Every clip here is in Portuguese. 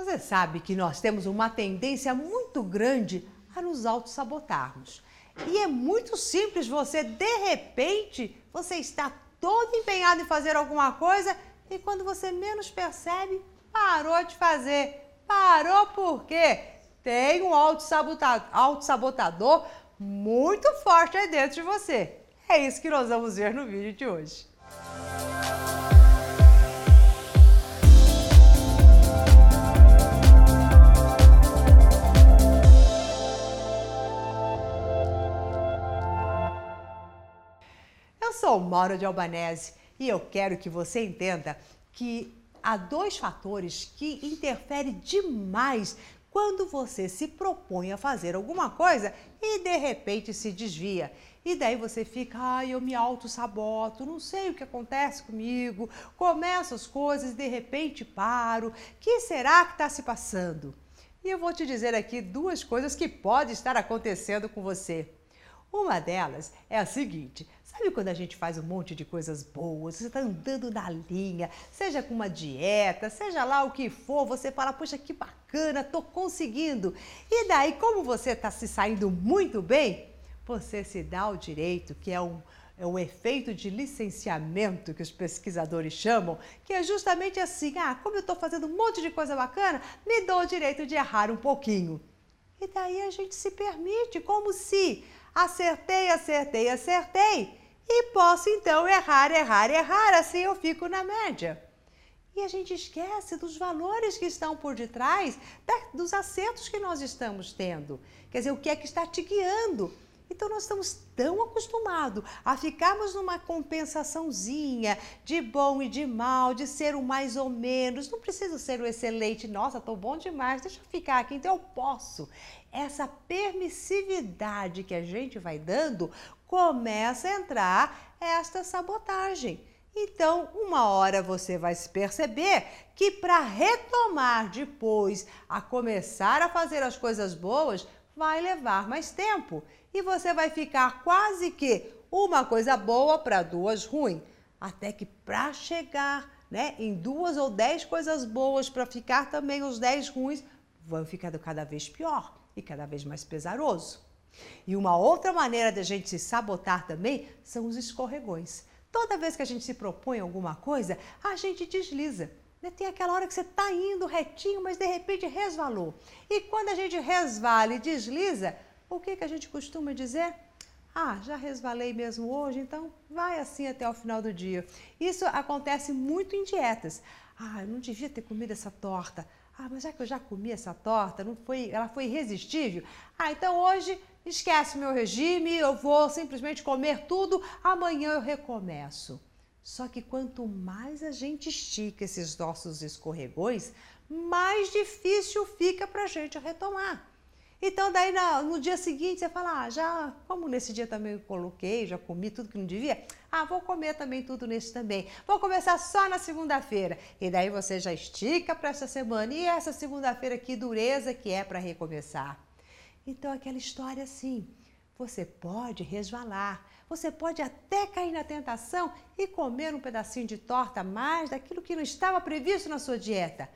Você sabe que nós temos uma tendência muito grande a nos auto-sabotarmos. E é muito simples você, de repente, você está todo empenhado em fazer alguma coisa e quando você menos percebe, parou de fazer. Parou por quê? Tem um auto-sabotador muito forte aí dentro de você. É isso que nós vamos ver no vídeo de hoje. Eu sou Mauro de Albanese e eu quero que você entenda que há dois fatores que interferem demais quando você se propõe a fazer alguma coisa e de repente se desvia. E daí você fica, ai, eu me auto-saboto, não sei o que acontece comigo, começo as coisas de repente paro. O que será que está se passando? E eu vou te dizer aqui duas coisas que podem estar acontecendo com você. Uma delas é a seguinte: sabe quando a gente faz um monte de coisas boas, você está andando na linha, seja com uma dieta, seja lá o que for, você fala, poxa, que bacana, estou conseguindo. E daí, como você está se saindo muito bem, você se dá o direito, que é um, é um efeito de licenciamento que os pesquisadores chamam, que é justamente assim: ah, como eu estou fazendo um monte de coisa bacana, me dou o direito de errar um pouquinho. E daí a gente se permite, como se acertei, acertei, acertei. E posso então errar, errar, errar, assim eu fico na média. E a gente esquece dos valores que estão por detrás dos acertos que nós estamos tendo. Quer dizer, o que é que está te guiando? Então nós estamos tão acostumados a ficarmos numa compensaçãozinha de bom e de mal, de ser o mais ou menos. Não preciso ser o excelente. Nossa, estou bom demais. Deixa eu ficar aqui, então eu posso. Essa permissividade que a gente vai dando começa a entrar esta sabotagem. Então, uma hora você vai se perceber que para retomar depois a começar a fazer as coisas boas, vai levar mais tempo e você vai ficar quase que uma coisa boa para duas ruins, até que para chegar né, em duas ou dez coisas boas para ficar também os dez ruins, vão ficando cada vez pior e cada vez mais pesaroso. E uma outra maneira de a gente se sabotar também são os escorregões. Toda vez que a gente se propõe alguma coisa, a gente desliza. Né? Tem aquela hora que você está indo retinho, mas de repente resvalou. E quando a gente resvala e desliza, o que, que a gente costuma dizer? Ah, já resvalei mesmo hoje, então vai assim até o final do dia. Isso acontece muito em dietas. Ah, eu não devia ter comido essa torta. Ah, mas já que eu já comi essa torta, não foi, ela foi irresistível. Ah, então hoje esquece meu regime, eu vou simplesmente comer tudo, amanhã eu recomeço. Só que quanto mais a gente estica esses nossos escorregões, mais difícil fica para a gente retomar. Então, daí no dia seguinte você fala: ah, já, como nesse dia também eu coloquei, já comi tudo que não devia, ah, vou comer também tudo nesse também. Vou começar só na segunda-feira. E daí você já estica para essa semana. E essa segunda-feira, que dureza que é para recomeçar. Então, aquela história assim: você pode resvalar, você pode até cair na tentação e comer um pedacinho de torta a mais daquilo que não estava previsto na sua dieta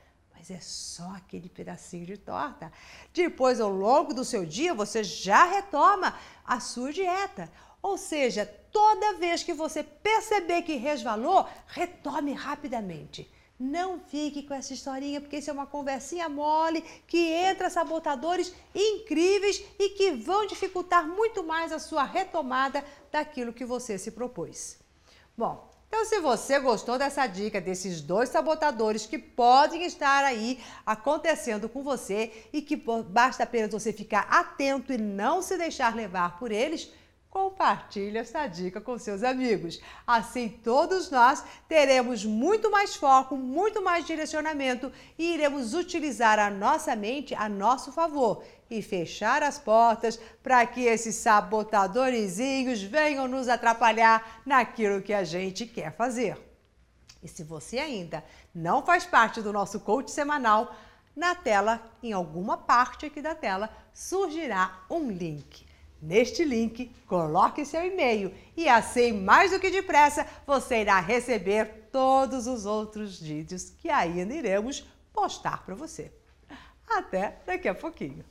mas é só aquele pedacinho de torta. Depois, ao longo do seu dia, você já retoma a sua dieta. Ou seja, toda vez que você perceber que resvalou, retome rapidamente. Não fique com essa historinha, porque isso é uma conversinha mole que entra sabotadores incríveis e que vão dificultar muito mais a sua retomada daquilo que você se propôs. Bom, então, se você gostou dessa dica, desses dois sabotadores que podem estar aí acontecendo com você e que basta apenas você ficar atento e não se deixar levar por eles, compartilhe essa dica com seus amigos. Assim, todos nós teremos muito mais foco, muito mais direcionamento e iremos utilizar a nossa mente a nosso favor e fechar as portas para que esses sabotadorzinhos venham nos atrapalhar naquilo que a gente quer fazer. E se você ainda não faz parte do nosso coach semanal, na tela, em alguma parte aqui da tela, surgirá um link. Neste link, coloque seu e-mail e assim, mais do que depressa, você irá receber todos os outros vídeos que ainda iremos postar para você. Até daqui a pouquinho.